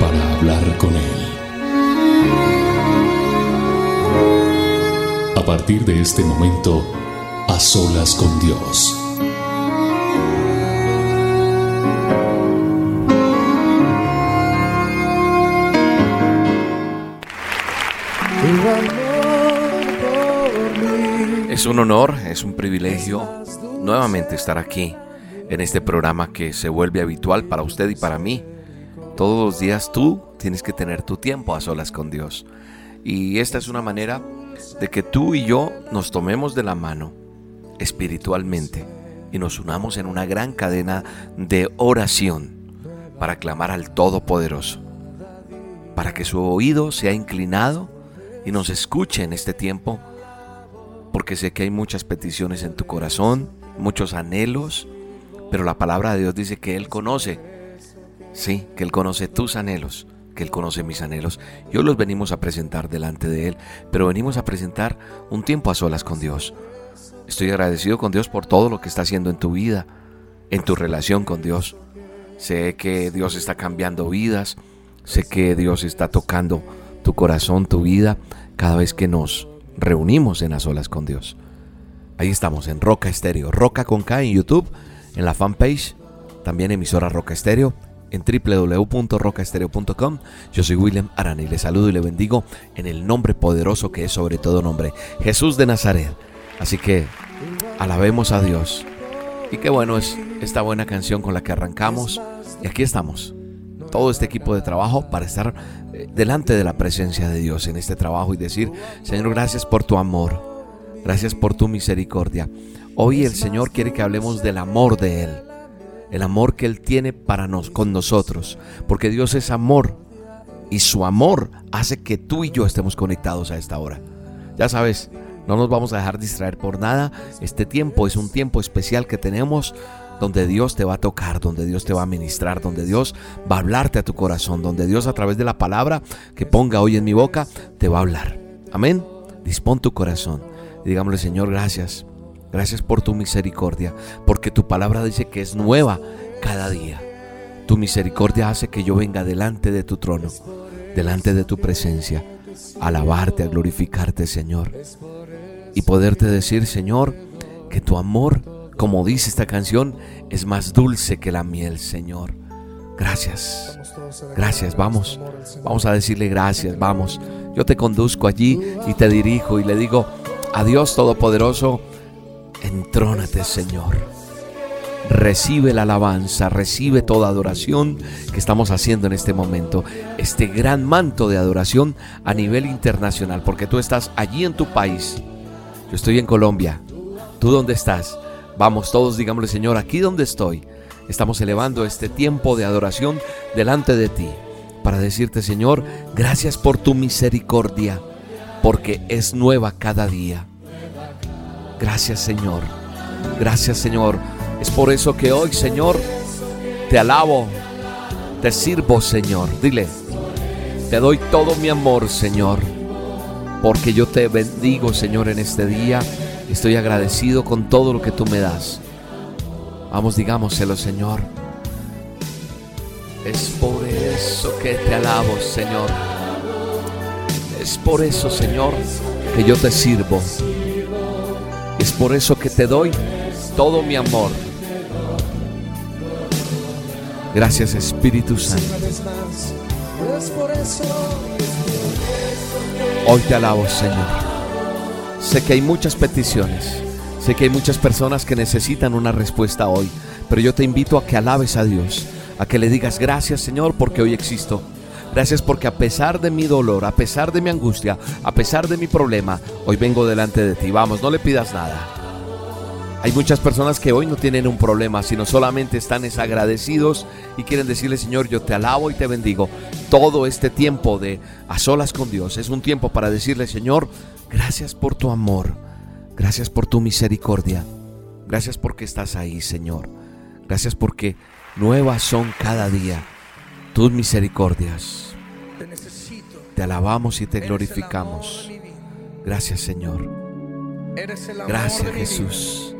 para hablar con Él. A partir de este momento, a solas con Dios. Es un honor, es un privilegio nuevamente estar aquí en este programa que se vuelve habitual para usted y para mí. Todos los días tú tienes que tener tu tiempo a solas con Dios. Y esta es una manera de que tú y yo nos tomemos de la mano espiritualmente y nos unamos en una gran cadena de oración para clamar al Todopoderoso, para que su oído sea inclinado y nos escuche en este tiempo, porque sé que hay muchas peticiones en tu corazón, muchos anhelos, pero la palabra de Dios dice que Él conoce, sí, que Él conoce tus anhelos, que Él conoce mis anhelos. Y hoy los venimos a presentar delante de Él, pero venimos a presentar un tiempo a solas con Dios. Estoy agradecido con Dios por todo lo que está haciendo en tu vida, en tu relación con Dios. Sé que Dios está cambiando vidas, sé que Dios está tocando tu corazón, tu vida, cada vez que nos reunimos en las solas con Dios. Ahí estamos en Roca Estéreo, Roca con K en YouTube en la fanpage, también emisora Roca Estéreo, en www.rocaestereo.com. Yo soy William Arana y le saludo y le bendigo en el nombre poderoso que es sobre todo nombre, Jesús de Nazaret. Así que alabemos a Dios. Y qué bueno es esta buena canción con la que arrancamos. Y aquí estamos, todo este equipo de trabajo para estar eh, delante de la presencia de Dios en este trabajo y decir, Señor, gracias por tu amor, gracias por tu misericordia. Hoy el Señor quiere que hablemos del amor de Él, el amor que Él tiene para nos, con nosotros, porque Dios es amor y su amor hace que tú y yo estemos conectados a esta hora. Ya sabes, no nos vamos a dejar distraer por nada. Este tiempo es un tiempo especial que tenemos donde Dios te va a tocar, donde Dios te va a ministrar, donde Dios va a hablarte a tu corazón, donde Dios a través de la palabra que ponga hoy en mi boca te va a hablar. Amén. Dispón tu corazón digámosle, Señor, gracias Gracias por tu misericordia, porque tu palabra dice que es nueva cada día. Tu misericordia hace que yo venga delante de tu trono, delante de tu presencia, a alabarte, a glorificarte, Señor. Y poderte decir, Señor, que tu amor, como dice esta canción, es más dulce que la miel, Señor. Gracias. Gracias, vamos. Vamos a decirle gracias, vamos. Yo te conduzco allí y te dirijo y le digo, a Dios Todopoderoso, Entrónate, Señor. Recibe la alabanza, recibe toda adoración que estamos haciendo en este momento. Este gran manto de adoración a nivel internacional, porque tú estás allí en tu país. Yo estoy en Colombia. ¿Tú dónde estás? Vamos todos, digámosle, Señor, aquí donde estoy. Estamos elevando este tiempo de adoración delante de ti para decirte, Señor, gracias por tu misericordia, porque es nueva cada día. Gracias Señor. Gracias Señor. Es por eso que hoy Señor te alabo, te sirvo Señor. Dile, te doy todo mi amor Señor. Porque yo te bendigo Señor en este día. Estoy agradecido con todo lo que tú me das. Vamos, digámoselo Señor. Es por eso que te alabo Señor. Es por eso Señor que yo te sirvo. Es por eso que te doy todo mi amor. Gracias Espíritu Santo. Hoy te alabo Señor. Sé que hay muchas peticiones. Sé que hay muchas personas que necesitan una respuesta hoy. Pero yo te invito a que alabes a Dios. A que le digas gracias Señor porque hoy existo. Gracias porque a pesar de mi dolor, a pesar de mi angustia, a pesar de mi problema, hoy vengo delante de ti. Vamos, no le pidas nada. Hay muchas personas que hoy no tienen un problema, sino solamente están desagradecidos y quieren decirle, Señor, yo te alabo y te bendigo. Todo este tiempo de a solas con Dios es un tiempo para decirle, Señor, gracias por tu amor, gracias por tu misericordia, gracias porque estás ahí, Señor. Gracias porque nuevas son cada día tus misericordias. Te alabamos y te glorificamos. Gracias, Señor. Gracias, Jesús.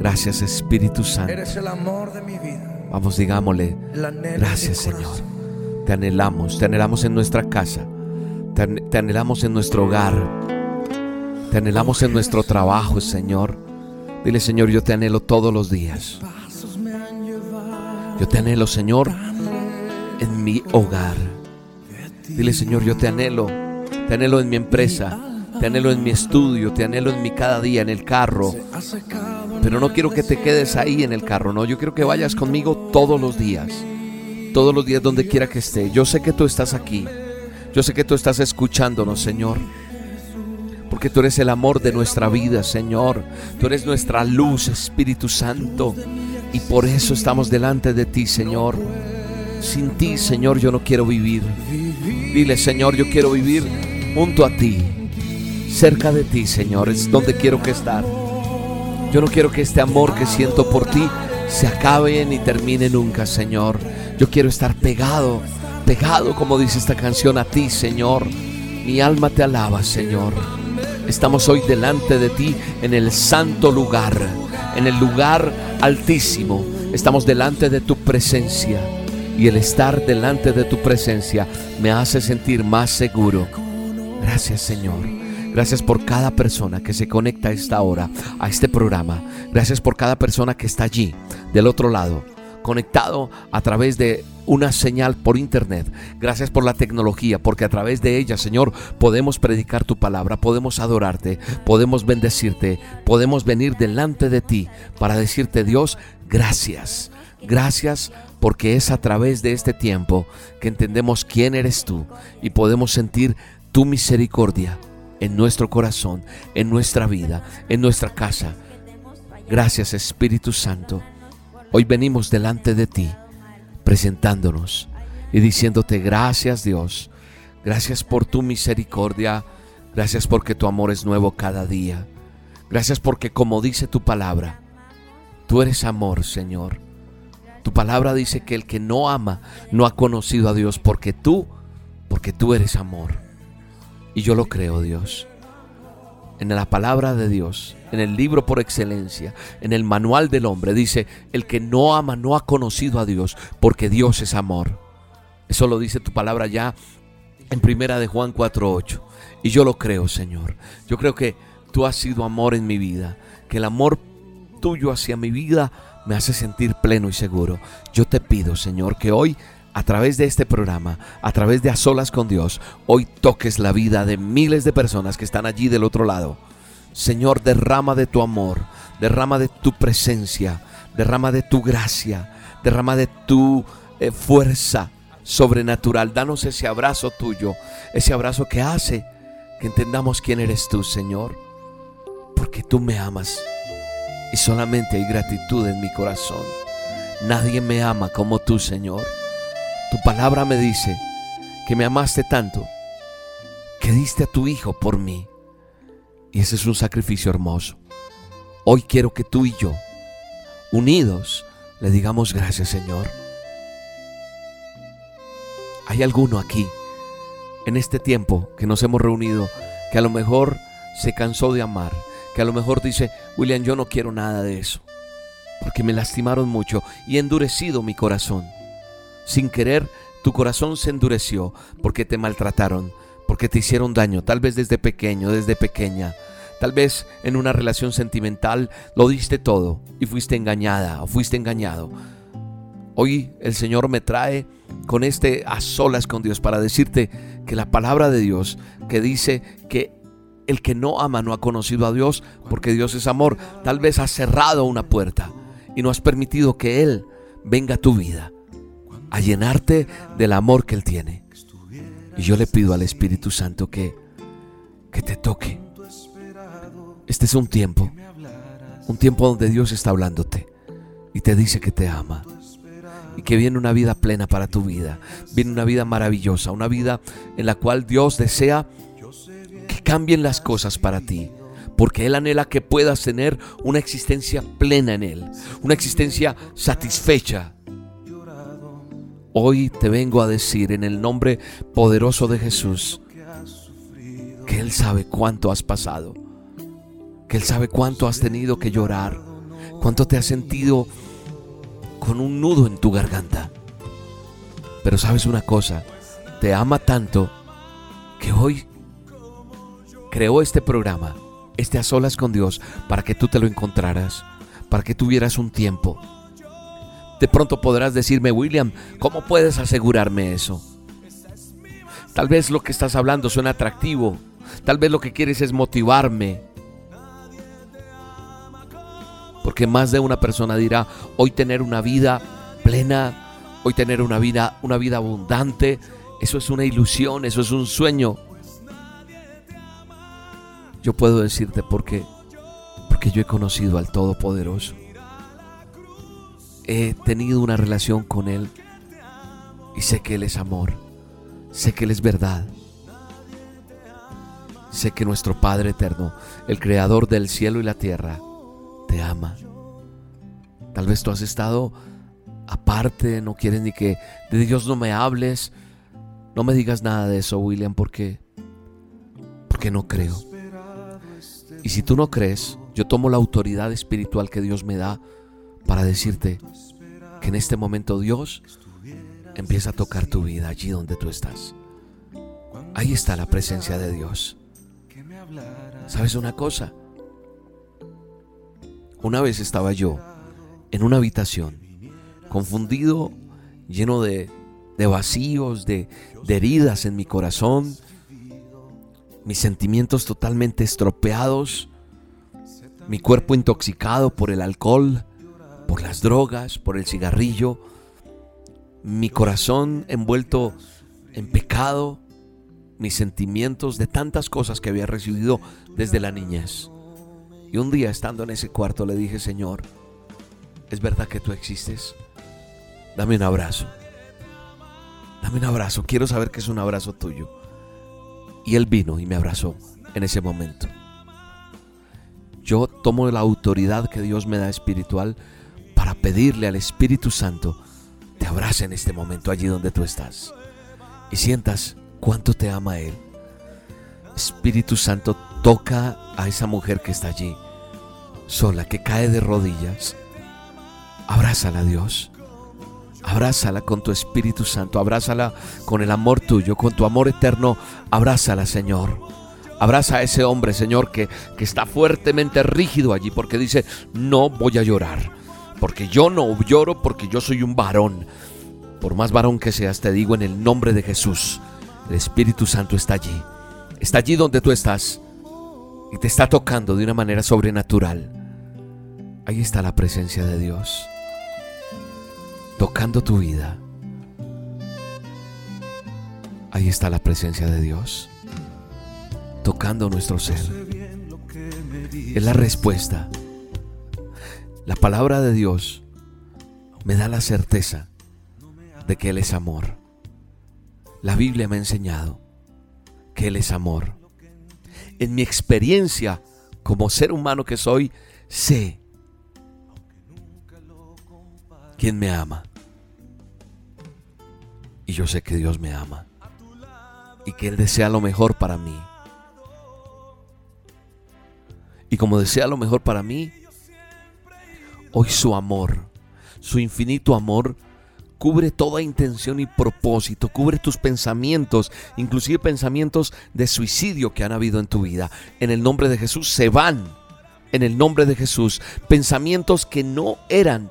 Gracias Espíritu Santo. Eres el amor de mi vida. Vamos, digámosle, gracias Señor. Te anhelamos, te anhelamos en nuestra casa, te, anhelamos en nuestro hogar, te anhelamos en nuestro trabajo, Señor. Dile, Señor, yo te anhelo todos los días. Yo te anhelo, Señor, en mi hogar. Dile, Señor, yo te anhelo, te anhelo en mi empresa, te anhelo en mi estudio, te anhelo en mi cada día, en el carro. Pero no quiero que te quedes ahí en el carro, no. Yo quiero que vayas conmigo todos los días. Todos los días donde quiera que esté. Yo sé que tú estás aquí. Yo sé que tú estás escuchándonos, Señor. Porque tú eres el amor de nuestra vida, Señor. Tú eres nuestra luz, Espíritu Santo. Y por eso estamos delante de ti, Señor. Sin ti, Señor, yo no quiero vivir. Dile, Señor, yo quiero vivir junto a ti cerca de ti, Señor, es donde quiero que estar. Yo no quiero que este amor que siento por ti se acabe ni termine nunca, Señor. Yo quiero estar pegado, pegado, como dice esta canción, a ti, Señor. Mi alma te alaba, Señor. Estamos hoy delante de ti en el santo lugar, en el lugar altísimo. Estamos delante de tu presencia. Y el estar delante de tu presencia me hace sentir más seguro. Gracias, Señor. Gracias por cada persona que se conecta a esta hora, a este programa. Gracias por cada persona que está allí, del otro lado, conectado a través de una señal por internet. Gracias por la tecnología, porque a través de ella, Señor, podemos predicar tu palabra, podemos adorarte, podemos bendecirte, podemos venir delante de ti para decirte, Dios, gracias. Gracias porque es a través de este tiempo que entendemos quién eres tú y podemos sentir tu misericordia en nuestro corazón, en nuestra vida, en nuestra casa. Gracias Espíritu Santo. Hoy venimos delante de ti, presentándonos y diciéndote gracias Dios. Gracias por tu misericordia. Gracias porque tu amor es nuevo cada día. Gracias porque como dice tu palabra, tú eres amor, Señor. Tu palabra dice que el que no ama no ha conocido a Dios porque tú, porque tú eres amor. Y yo lo creo, Dios. En la palabra de Dios, en el libro por excelencia, en el manual del hombre, dice, el que no ama no ha conocido a Dios, porque Dios es amor. Eso lo dice tu palabra ya en primera de Juan 4.8. Y yo lo creo, Señor. Yo creo que tú has sido amor en mi vida, que el amor tuyo hacia mi vida me hace sentir pleno y seguro. Yo te pido, Señor, que hoy a través de este programa, a través de A Solas con Dios, hoy toques la vida de miles de personas que están allí del otro lado. Señor, derrama de tu amor, derrama de tu presencia, derrama de tu gracia, derrama de tu eh, fuerza sobrenatural. Danos ese abrazo tuyo, ese abrazo que hace que entendamos quién eres tú, Señor, porque tú me amas y solamente hay gratitud en mi corazón. Nadie me ama como tú, Señor. Tu palabra me dice que me amaste tanto que diste a tu Hijo por mí. Y ese es un sacrificio hermoso. Hoy quiero que tú y yo, unidos, le digamos gracias Señor. ¿Hay alguno aquí, en este tiempo que nos hemos reunido, que a lo mejor se cansó de amar, que a lo mejor dice, William, yo no quiero nada de eso, porque me lastimaron mucho y endurecido mi corazón? sin querer, tu corazón se endureció porque te maltrataron, porque te hicieron daño, tal vez desde pequeño, desde pequeña. Tal vez en una relación sentimental lo diste todo y fuiste engañada o fuiste engañado. Hoy el Señor me trae con este a solas con Dios para decirte que la palabra de Dios que dice que el que no ama no ha conocido a Dios porque Dios es amor, tal vez has cerrado una puerta y no has permitido que Él venga a tu vida a llenarte del amor que Él tiene. Y yo le pido al Espíritu Santo que, que te toque. Este es un tiempo Un tiempo donde Dios está hablándote y te dice que te ama y que viene una vida plena para tu vida. Viene una vida maravillosa, una vida en la cual Dios desea cambien las cosas para ti. Porque Él anhela que puedas tener una existencia plena en Él, una existencia satisfecha. Hoy te vengo a decir en el nombre poderoso de Jesús que Él sabe cuánto has pasado, que Él sabe cuánto has tenido que llorar, cuánto te has sentido con un nudo en tu garganta. Pero sabes una cosa, te ama tanto que hoy creó este programa, este a solas con Dios, para que tú te lo encontraras, para que tuvieras un tiempo. De pronto podrás decirme, William, ¿cómo puedes asegurarme eso? Tal vez lo que estás hablando suena atractivo, tal vez lo que quieres es motivarme, porque más de una persona dirá, hoy tener una vida plena, hoy tener una vida, una vida abundante, eso es una ilusión, eso es un sueño. Yo puedo decirte por. Porque yo he conocido al Todopoderoso. He tenido una relación con Él y sé que Él es amor. Sé que Él es verdad. Sé que nuestro Padre eterno, el Creador del cielo y la tierra, te ama. Tal vez tú has estado aparte, no quieres ni que de Dios no me hables. No me digas nada de eso, William, porque porque no creo. Y si tú no crees, yo tomo la autoridad espiritual que Dios me da para decirte que en este momento Dios empieza a tocar tu vida allí donde tú estás. Ahí está la presencia de Dios. ¿Sabes una cosa? Una vez estaba yo en una habitación, confundido, lleno de, vacíos, de, de heridas en mi corazón, mis sentimientos totalmente estropeados, mi cuerpo intoxicado por el alcohol, por las drogas, por el cigarrillo, mi corazón envuelto en pecado, mis sentimientos de tantas cosas que había recibido desde la niñez. Y un día estando en ese cuarto le dije, Señor, ¿es verdad que tú existes? Dame un abrazo. Dame un abrazo. Quiero saber que es un abrazo tuyo. Y él vino y me abrazó en ese momento. Yo tomo la autoridad que Dios me da espiritual para pedirle al Espíritu Santo te abrace en este momento allí donde tú estás y sientas cuánto te ama Él. Espíritu Santo, toca a esa mujer que está allí, sola, que cae de rodillas. Abrázala, Dios. Abrázala con tu Espíritu Santo, abrázala con el amor tuyo, con tu amor eterno. Abrázala, Señor. Abraza a ese hombre, Señor, que, que está fuertemente rígido allí porque dice, no voy a llorar. Porque yo no lloro porque yo soy un varón. Por más varón que seas, te digo en el nombre de Jesús, el Espíritu Santo está allí. Está allí donde tú estás y te está tocando de una manera sobrenatural. Ahí está la presencia de Dios, tocando tu vida. Ahí está la presencia de Dios, tocando nuestro ser. Es la respuesta. La palabra de Dios me da la certeza de que Él es amor. La Biblia me ha enseñado que Él es amor. En mi experiencia como ser humano que soy, sé quién me ama. Y yo sé que Dios me ama. Y que Él desea lo mejor para mí. Y como desea lo mejor para mí, hoy su amor, su infinito amor, cubre toda intención y propósito, cubre tus pensamientos, inclusive pensamientos de suicidio que han habido en tu vida. En el nombre de Jesús se van, en el nombre de Jesús, pensamientos que no eran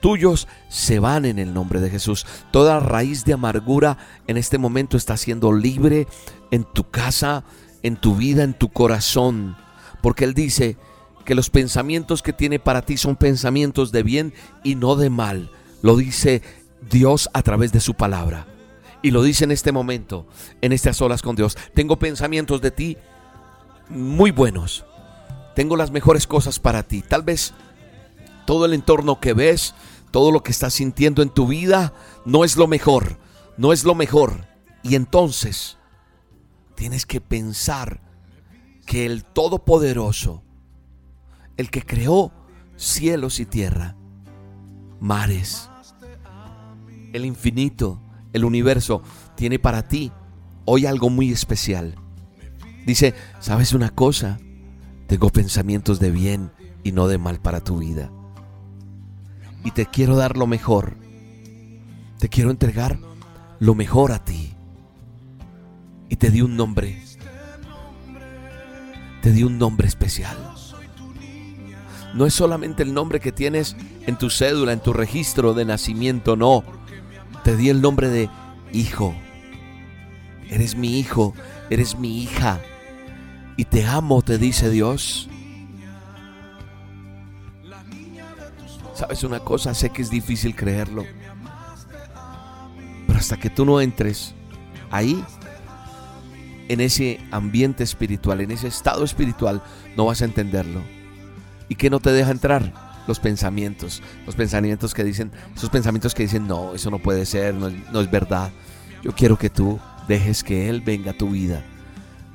tuyos se van en el nombre de Jesús. Toda raíz de amargura en este momento está siendo libre en tu casa, en tu vida, en tu corazón. Porque Él dice que los pensamientos que tiene para ti son pensamientos de bien y no de mal lo dice Dios a través de su palabra. Y lo dice en este momento, en estas olas con Dios. Tengo pensamientos de ti muy buenos. tengo las mejores cosas para ti. Tal vez todo el entorno que ves, todo lo que estás sintiendo en tu vida, no es lo mejor, no es lo mejor. Y entonces tienes que pensar que el Todopoderoso, el que creó cielos y tierra, mares, el infinito, el universo, tiene para ti hoy algo muy especial. Dice, ¿sabes una cosa? Tengo pensamientos de bien y no de mal para tu vida. Y te quiero dar lo mejor. Te quiero entregar lo mejor a ti. Y te di un nombre. Te di un nombre especial. No es solamente el nombre que tienes en tu cédula, en tu registro de nacimiento, no. Te di el nombre de hijo. Eres mi hijo, eres mi hija. Y te amo, te dice Dios. ¿Sabes una cosa? Sé que es difícil creerlo. Pero hasta que tú no entres ahí, en ese ambiente espiritual, en ese estado espiritual, no vas a entenderlo. ¿Y qué no te deja entrar? Los pensamientos, los pensamientos que dicen, esos pensamientos que dicen, no, eso no puede ser, no, no es verdad. Yo quiero que tú dejes que Él venga a tu vida.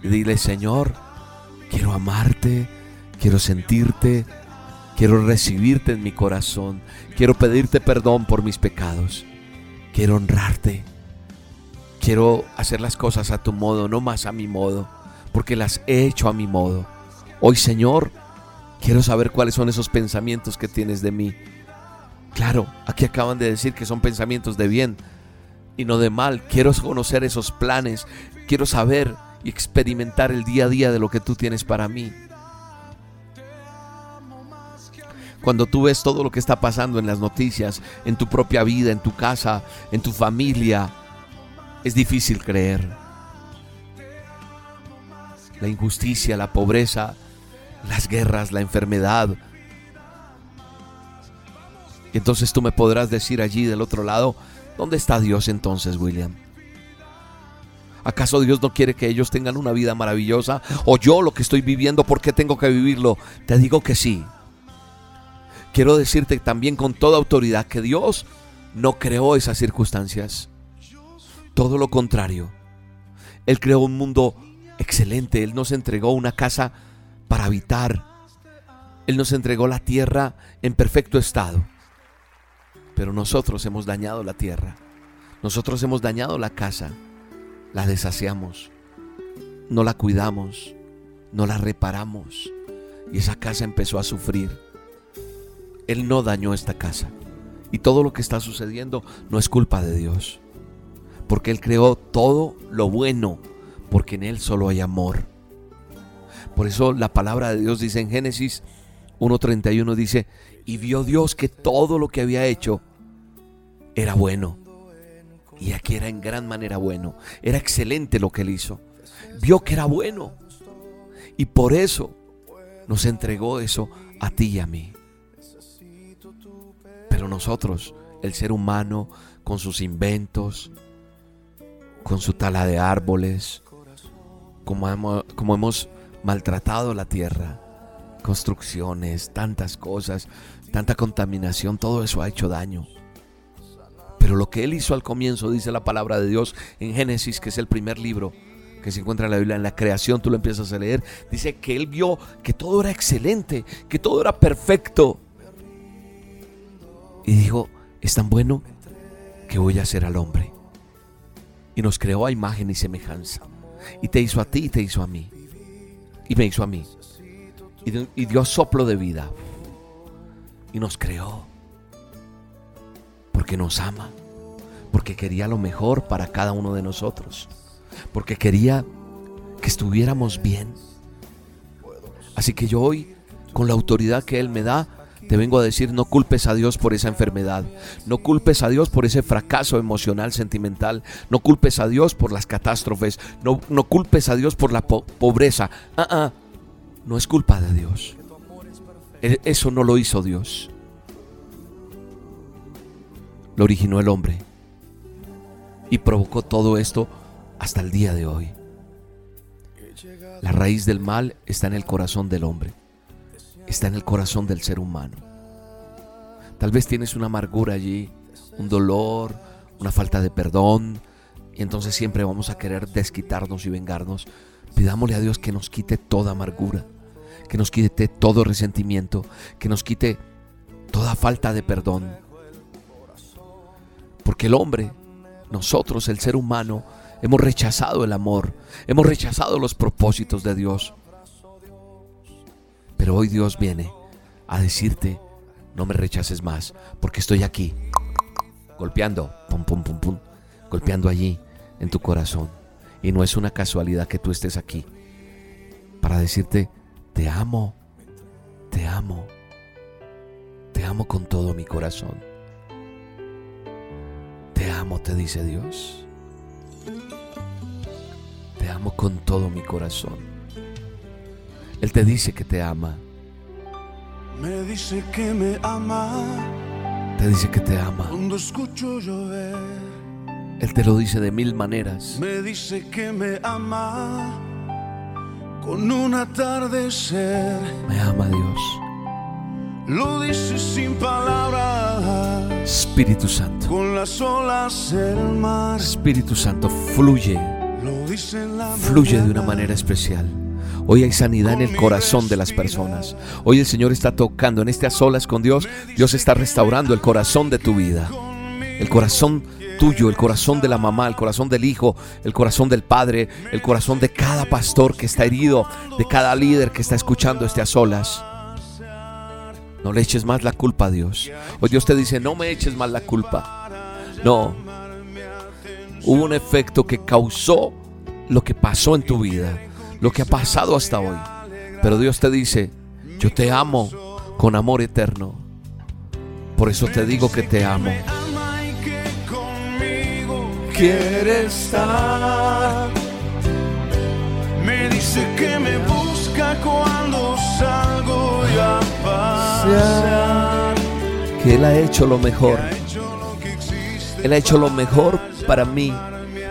Y dile, Señor, quiero amarte, quiero sentirte, quiero recibirte en mi corazón, quiero pedirte perdón por mis pecados, quiero honrarte, quiero hacer las cosas a tu modo, no más a mi modo, porque las he hecho a mi modo. Hoy, Señor, quiero saber cuáles son esos pensamientos que tienes de mí. Claro, aquí acaban de decir que son pensamientos de bien y no de mal. Quiero conocer esos planes, quiero saber y experimentar el día a día de lo que tú tienes para mí. Cuando tú ves todo lo que está pasando en las noticias, en tu propia vida, en tu casa, en tu familia, es difícil creer. La injusticia, la pobreza, las guerras, la enfermedad. Y entonces tú me podrás decir allí del otro lado, ¿dónde está Dios entonces, William? ¿Acaso Dios no quiere que ellos tengan una vida maravillosa? ¿O yo lo que estoy viviendo, por qué tengo que vivirlo? Te digo que sí. Quiero decirte también con toda autoridad que Dios no creó esas circunstancias. Todo lo contrario. Él creó un mundo excelente. Él nos entregó una casa para habitar. Él nos entregó la tierra en perfecto estado. Pero nosotros hemos dañado la tierra. Nosotros hemos dañado la casa la deshaciamos, no la cuidamos, no la reparamos y esa casa empezó a sufrir. Él no dañó esta casa y todo lo que está sucediendo no es culpa de Dios, porque Él creó todo lo bueno, porque en Él solo hay amor. Por eso la palabra de Dios dice en Génesis 1.31 dice, y vio Dios que todo lo que había hecho era bueno y aquí era en gran manera bueno. Era excelente lo que él hizo. Vio que era bueno. Y por eso nos entregó eso a ti y a mí. Nosotros, el ser humano, con sus inventos, con su tala de árboles, como hemos, como hemos maltratado la tierra, construcciones, tantas cosas, tanta contaminación, todo eso ha hecho daño. Pero lo que él hizo al comienzo, dice la palabra de Dios en Génesis, que es el primer libro que se encuentra en la Biblia, en la creación, tú lo empiezas a leer, dice que él vio que todo era excelente, que todo era perfecto. Y dijo, es tan bueno que voy a hacer al hombre. Y nos creó a imagen y semejanza. Y te hizo a ti y te hizo a mí. Y me hizo a mí. Y, y dio soplo de vida. Y nos creó porque nos ama, porque quería lo mejor para cada uno de nosotros, porque quería que estuviéramos bien. Así que yo hoy, con la autoridad que Él me da, te vengo a decir, no culpes a Dios por esa enfermedad, no culpes a Dios por ese fracaso emocional, sentimental, no culpes a Dios por las catástrofes, no, no culpes a Dios por la pobreza. Ah, no es culpa de Dios. E, eso no lo hizo Dios lo originó el hombre y provocó todo esto hasta el día de hoy. La raíz del mal está en el corazón del hombre. Está en el corazón del ser humano. Tal vez tienes una amargura allí, un dolor, una falta de perdón, y entonces siempre vamos a querer desquitarnos y vengarnos. Pidámosle a Dios que nos quite toda amargura, que nos quite todo resentimiento, que nos quite toda falta de perdón. Porque el hombre, nosotros, el ser humano, hemos rechazado el amor, hemos rechazado los propósitos de Dios. Pero hoy Dios viene a decirte, no me rechaces más, porque estoy aquí, golpeando, pum, pum, pum, pum, golpeando allí en tu corazón. Y no es una casualidad que tú estés aquí para decirte, te amo, te amo, te amo con todo mi corazón. Te amo, te dice Dios. Te amo con todo mi corazón. Él te dice que te ama. Me dice que me ama Te dice que te ama. cuando escucho llover. Él te lo dice de mil maneras. Me dice que me ama con un atardecer. Me ama Dios. Lo dice sin palabras, Espíritu Santo. con las olas del mar. Espíritu Santo, fluye. Lo dice en la Fluye de una mañana. manera especial. Hoy hay sanidad en el corazón de las personas. Hoy el Señor está tocando en este a solas con Dios. Dios está restaurando el corazón de tu vida. El corazón tuyo, el corazón de la mamá, el corazón del hijo, el corazón del padre, el corazón de cada pastor que está herido, de cada líder que está escuchando este a solas. No le eches más la culpa a Dios. Hoy Dios te dice, no me eches más la culpa. No. Hubo un efecto que causó lo que pasó en tu vida, lo que ha pasado hasta hoy. Pero Dios te dice, yo te amo con amor eterno. Por eso te digo que te amo. Quiere estar. Me dice que me busca cuando salgo y a. Que Él ha hecho lo mejor. Él ha hecho lo mejor para mí.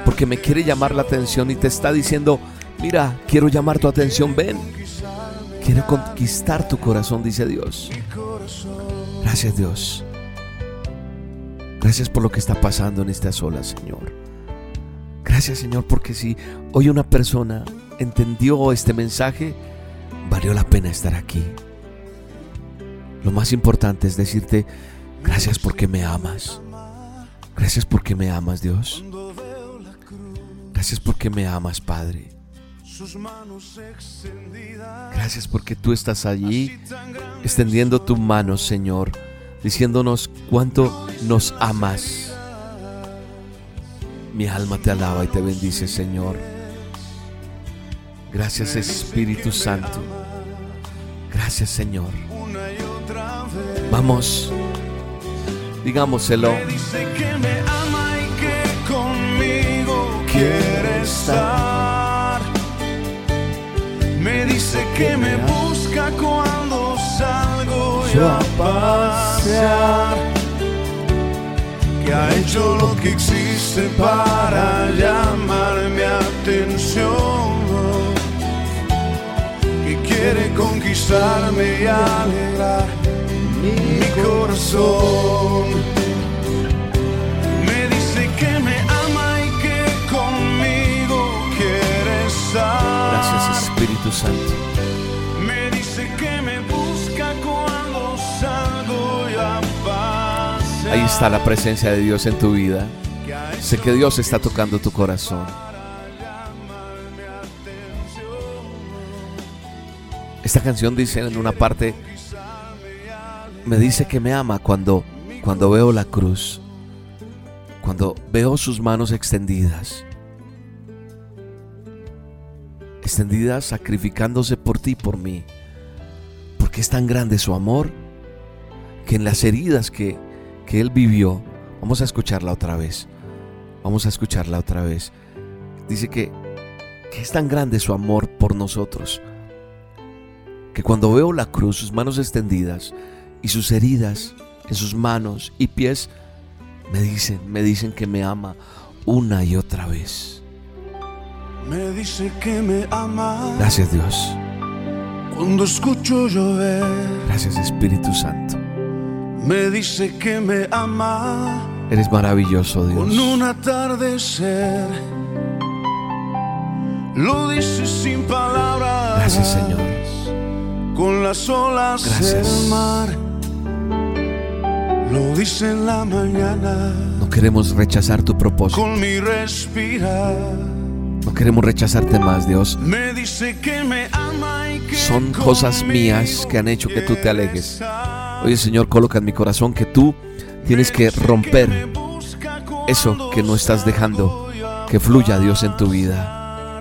Porque me quiere llamar la atención y te está diciendo, mira, quiero llamar tu atención, ven. Quiero conquistar tu corazón, dice Dios. Gracias Dios. Gracias por lo que está pasando en esta sola, Señor. Gracias Señor, porque si hoy una persona entendió este mensaje, valió la pena estar aquí. Lo más importante es decirte, gracias porque me amas. Gracias porque me amas, Dios. Gracias porque me amas, Padre. Sus manos extendidas. Gracias porque tú estás allí extendiendo tu mano, Señor, diciéndonos cuánto nos amas. Mi alma te alaba y te bendice, Señor. Gracias, Espíritu Santo. Gracias, Señor. Vamos, digámoselo. Que conmigo que me busca cuando salgo yo a pasear. Que ha hecho lo que existe para llamar mi atención. Que quiere conquistarme y alegrar mi corazón. Me dice que me ama y que conmigo quiere estar. Gracias, Espíritu Santo. Ahí está la presencia de Dios en tu vida. Sé que Dios está tocando tu corazón. Esta canción dice en una parte, me dice que me ama cuando, cuando veo la cruz, cuando veo sus manos extendidas, extendidas sacrificándose por ti por mí, porque es tan grande su amor que en las heridas que, que él vivió, vamos a escucharla otra vez, vamos a escucharla otra vez, dice que, que es tan grande su amor por nosotros que cuando veo la cruz, sus manos extendidas y sus heridas en sus manos y pies, me dicen, me dicen que me ama una y otra vez. Me dice que me ama. Gracias Dios. Cuando escucho llover, Gracias Espíritu Santo. Me dice que me ama Eres maravilloso, Dios. con un atardecer. Lo dice sin palabras. Gracias, Señor. Con las olas Gracias. del mar. Lo dice en la mañana. No queremos rechazar tu propósito. Con mi respirar. No queremos rechazarte más, Dios. Me dice que me ama y que Son cosas mías que han hecho que tú te alejes. Oye, Señor, coloca en mi corazón que tú tienes que romper eso que no estás dejando que fluya, Dios, en tu vida.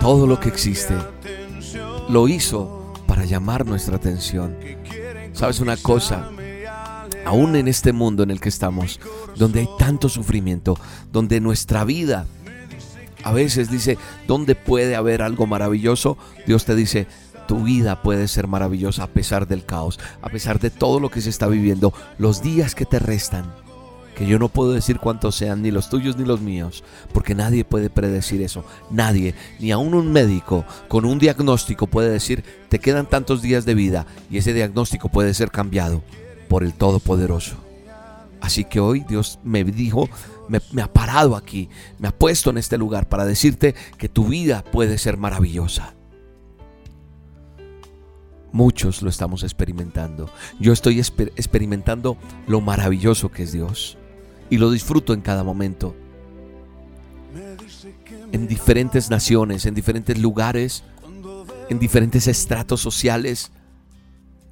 Todo lo que existe lo hizo para llamar nuestra atención. ¿Sabes una cosa? Aún en este mundo en el que estamos, donde hay tanto sufrimiento, donde nuestra vida a veces dice, ¿dónde puede haber algo maravilloso? Dios te dice, tu vida puede ser maravillosa a pesar del caos, a pesar de todo lo que se está viviendo, los días que te restan, que yo no puedo decir cuántos sean, ni los tuyos ni los míos, porque nadie puede predecir eso, nadie, ni aún un médico con un diagnóstico puede decir, te quedan tantos días de vida y ese diagnóstico puede ser cambiado por el Todopoderoso. Así que hoy Dios me dijo, me, ha parado aquí, me ha puesto en este lugar para decirte que tu vida puede ser maravillosa. Muchos lo estamos experimentando. Yo estoy exper- experimentando lo maravilloso que es Dios y lo disfruto en cada momento. En diferentes naciones, en diferentes lugares, en diferentes estratos sociales,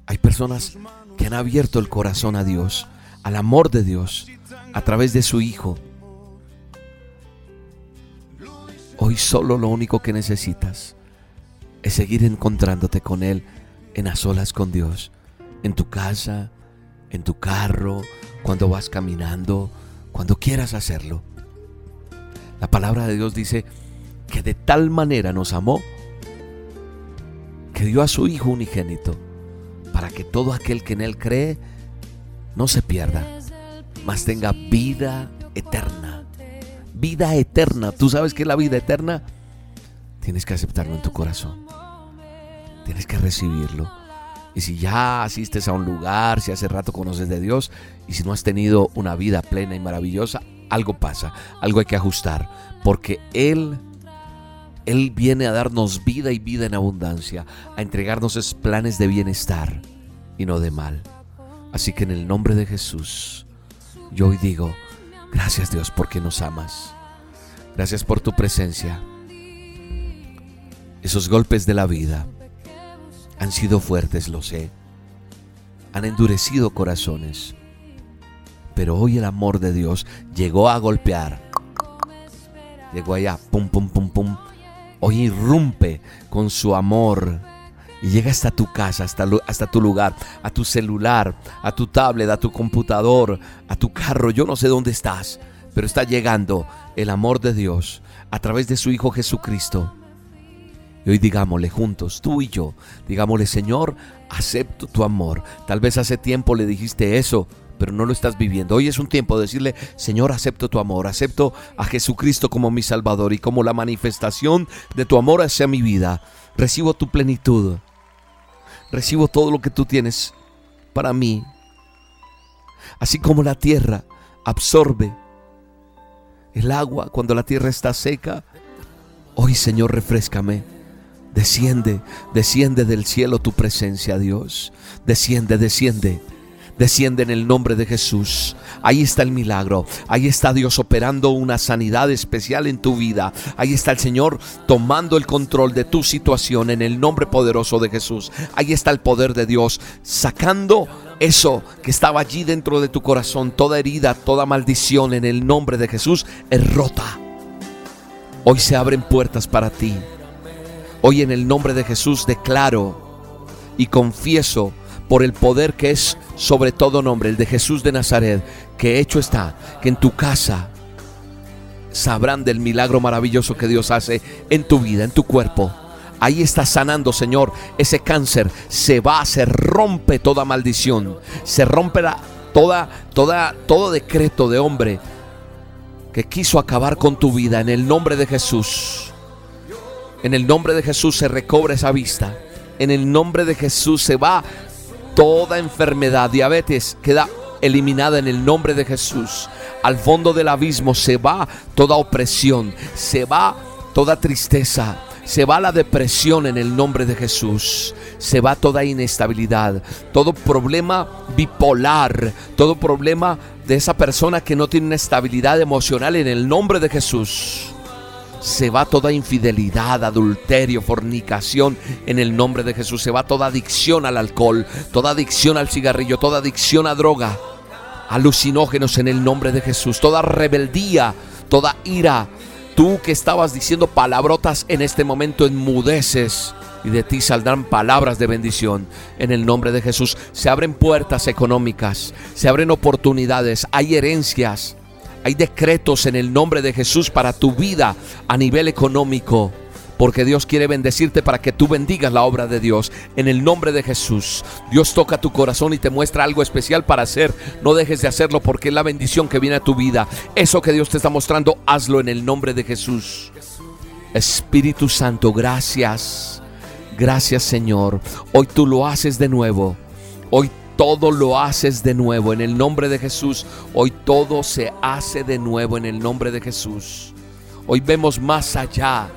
hay personas que han abierto el corazón a Dios, al amor de Dios, a través de su Hijo. Hoy solo lo único que necesitas es seguir encontrándote con Él en las solas con Dios, en tu casa, en tu carro, cuando vas caminando, cuando quieras hacerlo. La palabra de Dios dice que de tal manera nos amó que dio a su Hijo unigénito para que todo aquel que en Él cree no se pierda, mas tenga vida eterna. Vida eterna. ¿Tú sabes qué es la vida eterna? Tienes que aceptarlo en tu corazón. Tienes que recibirlo. Y si ya asistes a un lugar, si hace rato conoces de Dios, y si no has tenido una vida plena y maravillosa, algo pasa, algo hay que ajustar, porque Él, Él viene a darnos vida y vida en abundancia, a entregarnos planes de bienestar y no de mal. Así que en el nombre de Jesús, yo hoy digo, gracias Dios porque nos amas. Gracias por tu presencia. Esos golpes de la vida han sido fuertes, lo sé. Han endurecido corazones. Pero hoy el amor de Dios llegó a golpear. Llegó allá, pum, pum, pum, pum. Hoy irrumpe con su amor y llega hasta tu casa, hasta, tu lugar, a tu celular, a tu tablet, a tu computador, a tu carro. Yo no sé dónde estás, pero está llegando el amor de Dios a través de su Hijo Jesucristo. Y hoy digámosle juntos, tú y yo, digámosle, Señor, acepto tu amor. Tal vez hace tiempo le dijiste eso, pero no lo estás viviendo. Hoy es un tiempo de decirle, Señor, acepto tu amor, acepto a Jesucristo como mi Salvador y como la manifestación de tu amor hacia mi vida. Recibo tu plenitud, recibo todo lo que tú tienes para mí. Así como la tierra absorbe el agua cuando la tierra está seca, hoy Señor, refrescame. Desciende, desciende del cielo tu presencia, Dios. Desciende, desciende. Desciende en el nombre de Jesús. Ahí está el milagro. Ahí está Dios operando una sanidad especial en tu vida. Ahí está el Señor tomando el control de tu situación en el nombre poderoso de Jesús. Ahí está el poder de Dios sacando eso que estaba allí dentro de tu corazón. Toda herida, toda maldición en el nombre de Jesús es rota. Hoy se abren puertas para ti. Hoy en el nombre de Jesús declaro y confieso por el poder que es sobre todo nombre, el de Jesús de Nazaret, que hecho está, que en tu casa sabrán del milagro maravilloso que Dios hace en tu vida, en tu cuerpo. Ahí está sanando, Señor, ese cáncer. Se va, se rompe toda maldición. Se rompe la- toda, toda, todo decreto de hombre que quiso acabar con tu vida en el nombre de Jesús. En el nombre de Jesús se recobra esa vista. En el nombre de Jesús se va toda enfermedad, diabetes, queda eliminada en el nombre de Jesús. Al fondo del abismo se va toda opresión, se va toda tristeza, se va la depresión en el nombre de Jesús. Se va toda inestabilidad, todo problema bipolar, todo problema de esa persona que no tiene una estabilidad emocional en el nombre de Jesús. Se va toda infidelidad, adulterio, fornicación en el nombre de Jesús. Se va toda adicción al alcohol, toda adicción al cigarrillo, toda adicción a droga, alucinógenos en el nombre de Jesús. Toda rebeldía, toda ira, Tú que estabas diciendo palabrotas en este momento enmudeces y de ti saldrán palabras de bendición. En el nombre de Jesús se abren puertas económicas, se abren oportunidades, hay herencias, hay decretos en el nombre de Jesús para tu vida a nivel económico porque Dios quiere bendecirte para que tú bendigas la obra de Dios. En el nombre de Jesús, Dios toca tu corazón y te muestra algo especial para hacer. No dejes de hacerlo porque es la bendición que viene a tu vida. Eso que Dios te está mostrando, hazlo en el nombre de Jesús. Espíritu Santo, gracias. Gracias Señor. Hoy tú lo haces de nuevo. Hoy todo lo haces de nuevo en el nombre de Jesús. Hoy todo se hace de nuevo en el nombre de Jesús. Hoy vemos más allá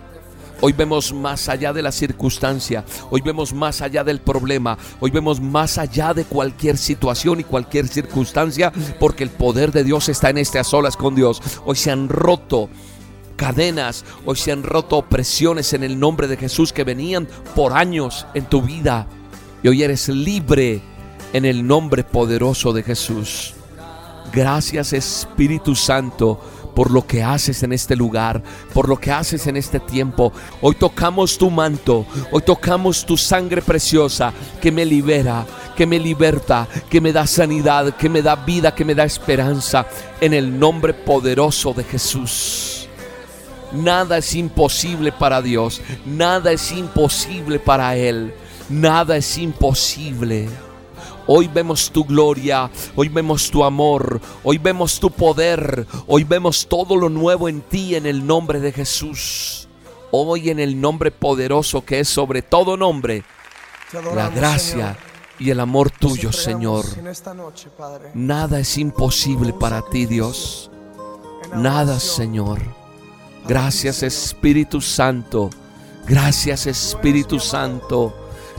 Hoy vemos más allá de la circunstancia, hoy vemos más allá del problema, hoy vemos más allá de cualquier situación y cualquier circunstancia, porque el poder de Dios está en a solas con Dios. Hoy se han roto cadenas, hoy se han roto opresiones en el nombre de Jesús que venían por años en tu vida. Y hoy eres libre en el nombre poderoso de Jesús. Gracias Espíritu Santo por lo que haces en este lugar, por lo que haces en este tiempo. Hoy tocamos tu manto, hoy tocamos tu sangre preciosa que me libera, que me liberta, que me da sanidad, que me da vida, que me da esperanza, en el nombre poderoso de Jesús. Nada es imposible para Dios, nada es imposible para Él, nada es imposible. Hoy vemos tu gloria, hoy vemos tu amor, hoy vemos tu poder, hoy vemos todo lo nuevo en ti en el nombre de Jesús. Hoy en el nombre poderoso que es sobre todo nombre, la gracia y el amor tuyo, Señor. Nada es imposible para ti, Dios. Nada, Señor. Gracias, Espíritu Santo. Gracias, Espíritu Santo.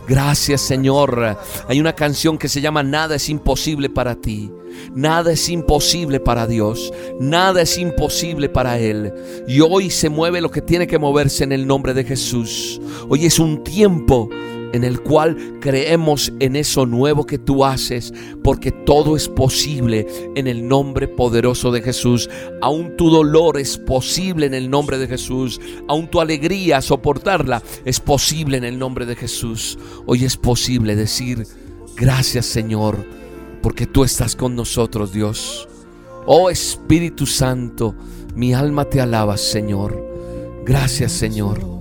Gracias Señor. Hay una canción que se llama Nada es imposible para ti. Nada es imposible para Dios. Nada es imposible para Él. Y hoy se mueve lo que tiene que moverse en el nombre de Jesús. Hoy es un tiempo en el cual creemos en eso nuevo que tú haces, porque todo es posible en el nombre poderoso de Jesús. Aún tu dolor es posible en el nombre de Jesús. Aún tu alegría, soportarla, es posible en el nombre de Jesús. Hoy es posible decir, gracias Señor, porque tú estás con nosotros, Dios. Oh Espíritu Santo, mi alma te alaba, Señor. Gracias, Señor.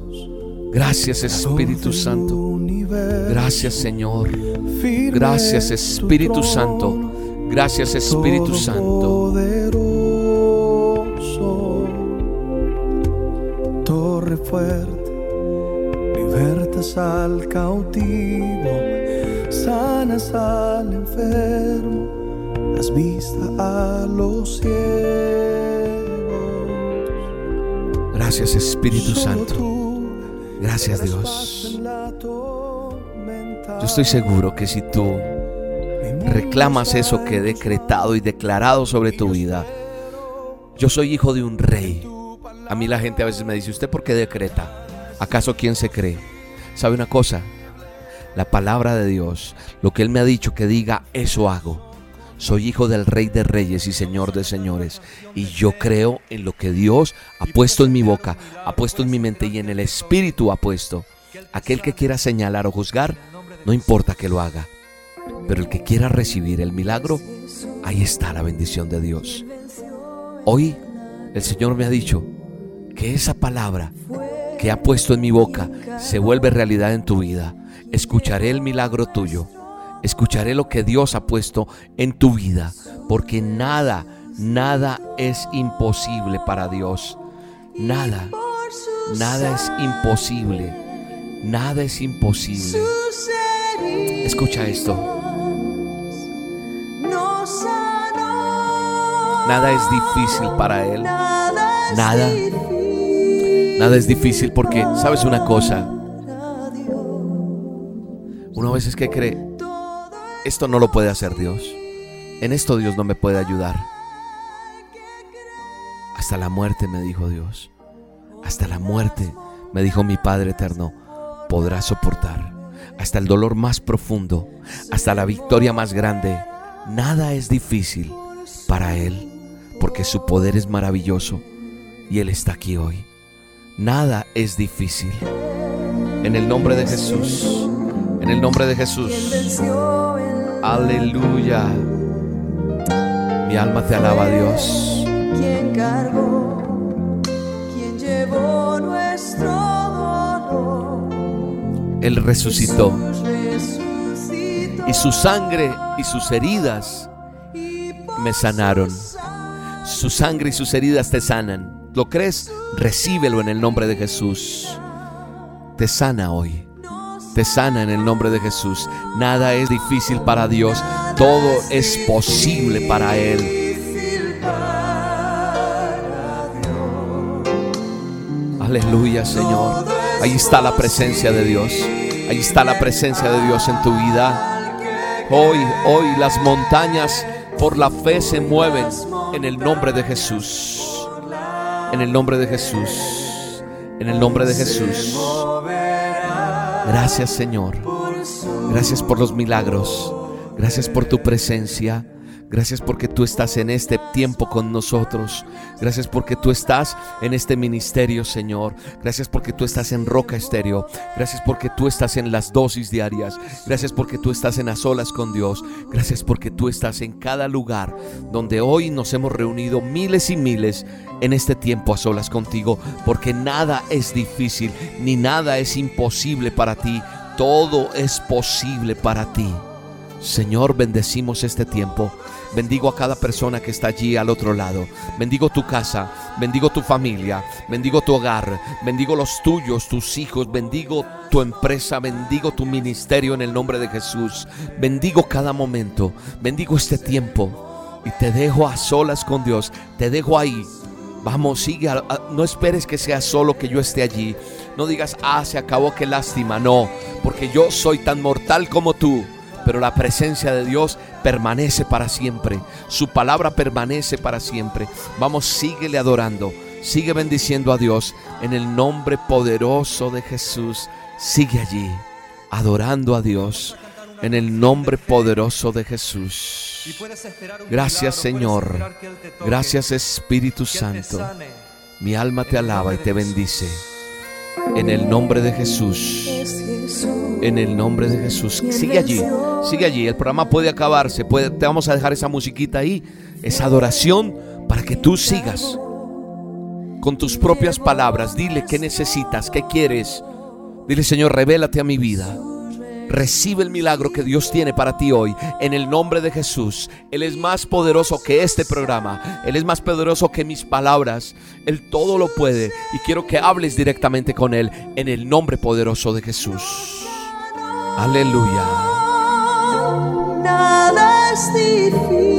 Gracias Espíritu Santo. Gracias Señor. Gracias Espíritu Santo. Gracias Espíritu Santo. Torre fuerte, libertas al cautivo, sanas al enfermo, das vista a los ciegos. Gracias Espíritu Santo. Gracias Dios. Yo estoy seguro que si tú reclamas eso que he decretado y declarado sobre tu vida, yo soy hijo de un rey. A mí la gente a veces me dice, ¿usted por qué decreta? ¿Acaso quién se cree? ¿Sabe una cosa? La palabra de Dios, lo que Él me ha dicho que diga, eso hago. Soy hijo del Rey de Reyes y Señor de Señores. Y yo creo en lo que Dios ha puesto en mi boca, ha puesto en mi mente y en el Espíritu ha puesto. Aquel que quiera señalar o juzgar, no importa que lo haga. Pero el que quiera recibir el milagro, ahí está la bendición de Dios. Hoy el Señor me ha dicho que esa palabra que ha puesto en mi boca se vuelve realidad en tu vida. Escucharé el milagro tuyo Escucharé lo que Dios ha puesto en tu vida, porque nada, Nada es imposible para Dios. Nada, nada es imposible. Nada es imposible. Escucha esto. Nada es difícil para Él. Nada. Nada es difícil porque, ¿sabes una cosa? Uno a veces que cree, esto no lo puede hacer Dios. En esto Dios no me puede ayudar. Hasta la muerte me dijo Dios. Hasta la muerte me dijo mi Padre eterno, podrás soportar. Hasta el dolor más profundo, hasta la victoria más grande. Nada es difícil para Él, porque su poder es maravilloso y Él está aquí hoy. Nada es difícil. En el nombre de Jesús. En el nombre de Jesús. Aleluya. Mi alma te alaba, Dios. Quien cargó, quien llevó nuestro dolor. Él resucitó. Y su sangre y sus heridas me sanaron. Su sangre y sus heridas te sanan. ¿Lo crees? Recíbelo en el nombre de Jesús. Te sana hoy. Te sana en el nombre de Jesús. Nada es difícil para Dios. Todo es posible para Él. Aleluya, Señor. Ahí está la presencia de Dios. Ahí está la presencia de Dios en tu vida. Hoy, hoy las montañas por la fe se mueven en el nombre de Jesús. En el nombre de Jesús. En el nombre de Jesús. Gracias, Señor. Gracias por los milagros. Gracias por tu presencia. Gracias porque tú estás en este tiempo con nosotros. Gracias porque tú estás en este ministerio, Señor. Gracias porque tú estás en Roca Estéreo. Gracias porque tú estás en las dosis diarias. Gracias porque tú estás en las olas con Dios. Gracias porque tú estás en cada lugar donde hoy nos hemos reunido miles y miles en este tiempo a solas contigo. Porque nada es difícil ni nada es imposible para ti. Todo es posible para ti. Señor, bendecimos este tiempo. Bendigo a cada persona que está allí al otro lado. Bendigo tu casa, bendigo tu familia, bendigo tu hogar, bendigo los tuyos, tus hijos, bendigo tu empresa, bendigo tu ministerio en el nombre de Jesús. Bendigo cada momento, bendigo este tiempo y te dejo a solas con Dios, te dejo ahí. Vamos, sigue, no esperes que sea solo que yo esté allí. No digas, ah, se acabó, qué lástima. No, porque yo soy tan mortal como tú pero la presencia de Dios permanece para siempre. Su palabra permanece para siempre. Vamos, síguele adorando. Sigue bendiciendo a Dios en el nombre poderoso de Jesús. Sigue allí, adorando a Dios en el nombre poderoso de Jesús. Gracias Señor. Gracias Espíritu Santo. Mi alma te alaba y te bendice. En el nombre de Jesús. es Jesús. En el nombre de Jesús. Sigue allí, sigue allí. El programa puede acabarse. Puede, te vamos a dejar esa musiquita ahí, esa adoración, para que tú sigas con tus propias palabras. Dile qué necesitas, qué quieres. Dile, Señor, revélate a mi vida. Recibe el milagro que Dios tiene para ti hoy en el nombre de Jesús. Él es más poderoso que este programa. Él es más poderoso que mis palabras. Él todo lo puede y quiero que hables directamente con Él en el nombre poderoso de Jesús. Aleluya. Nada es difícil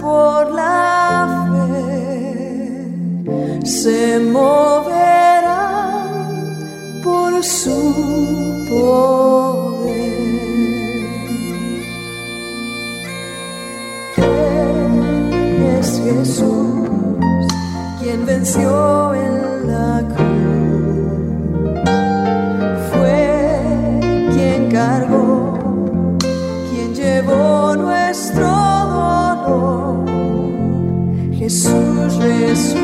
por la fe se moverán por su poder. Él es Jesús quien venció en Jesús